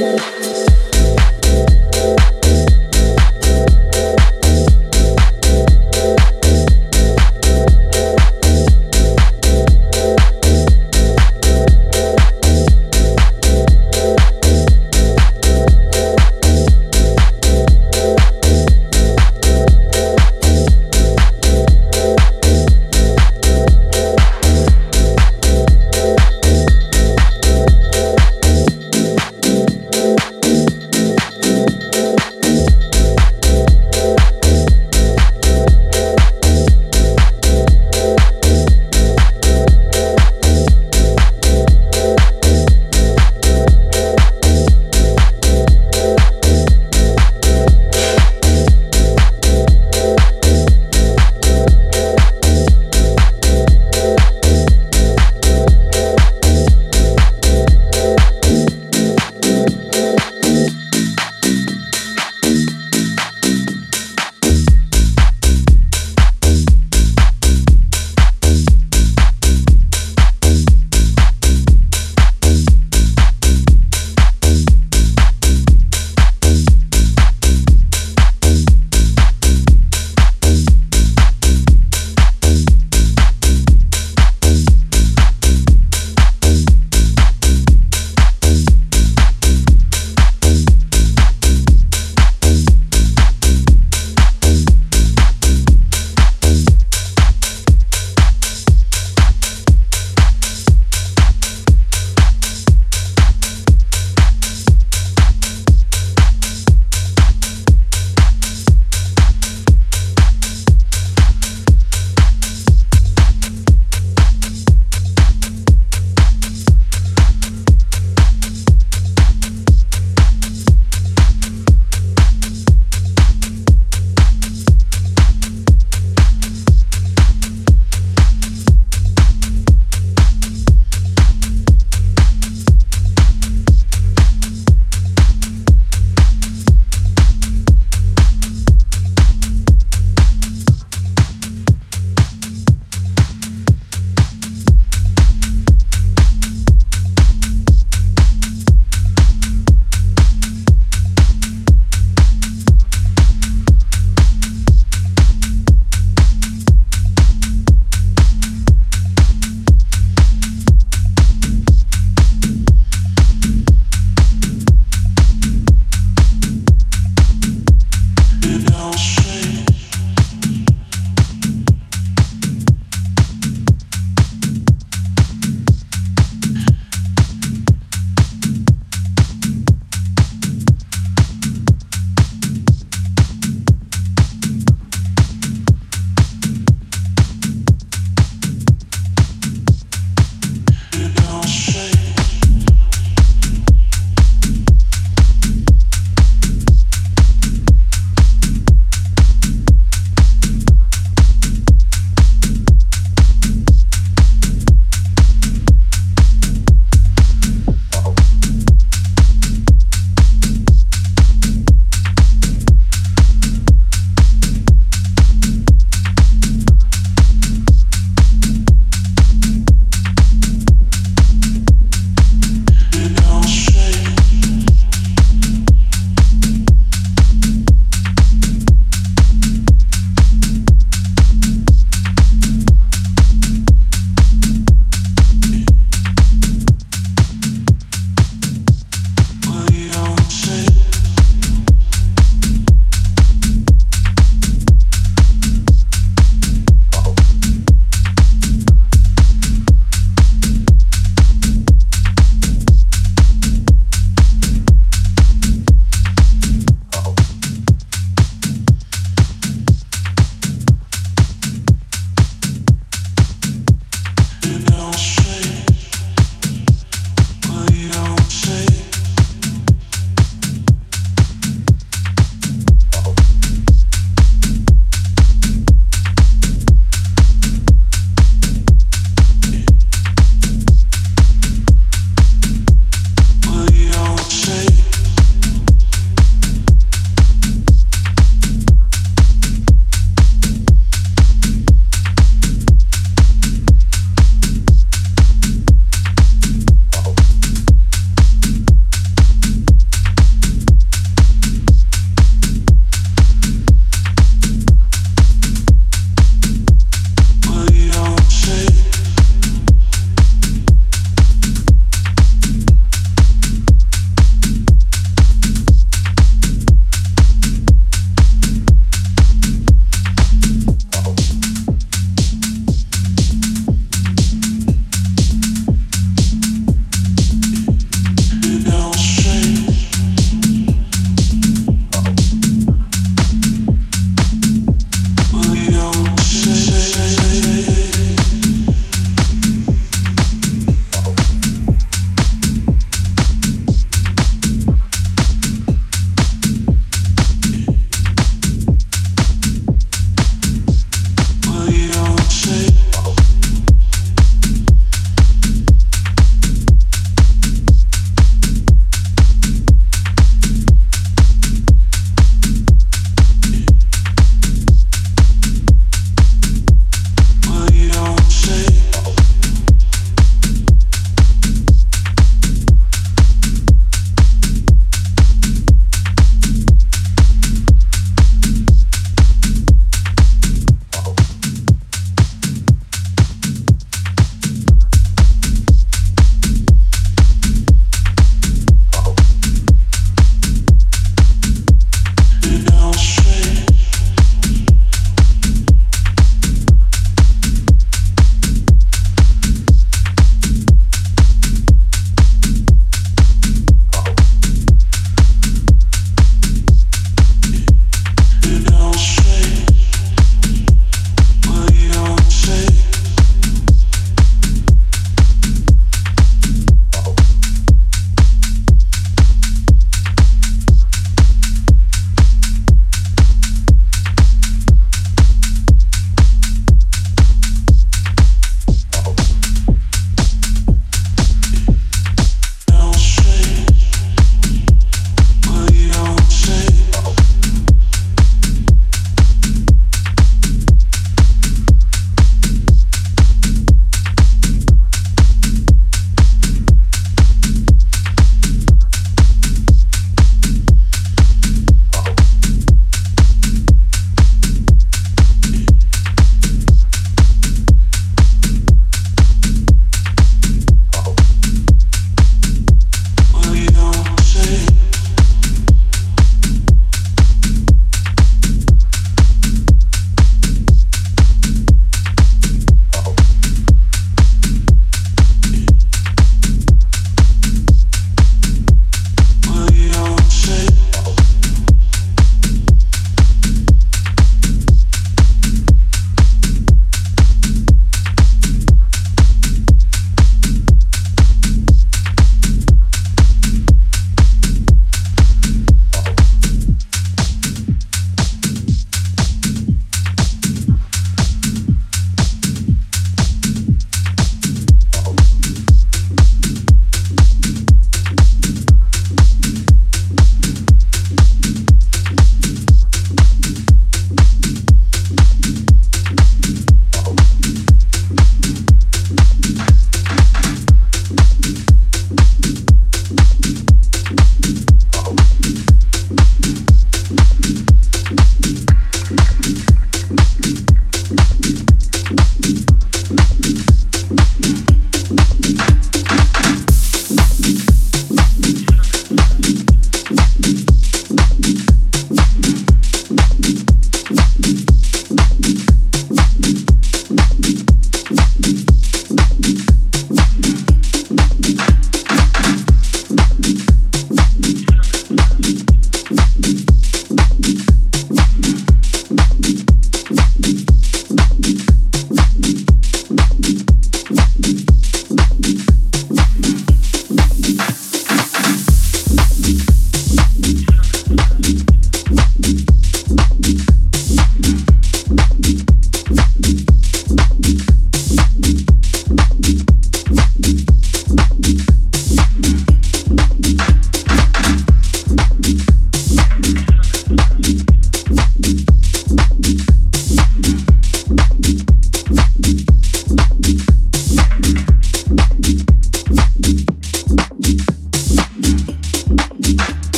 Yeah.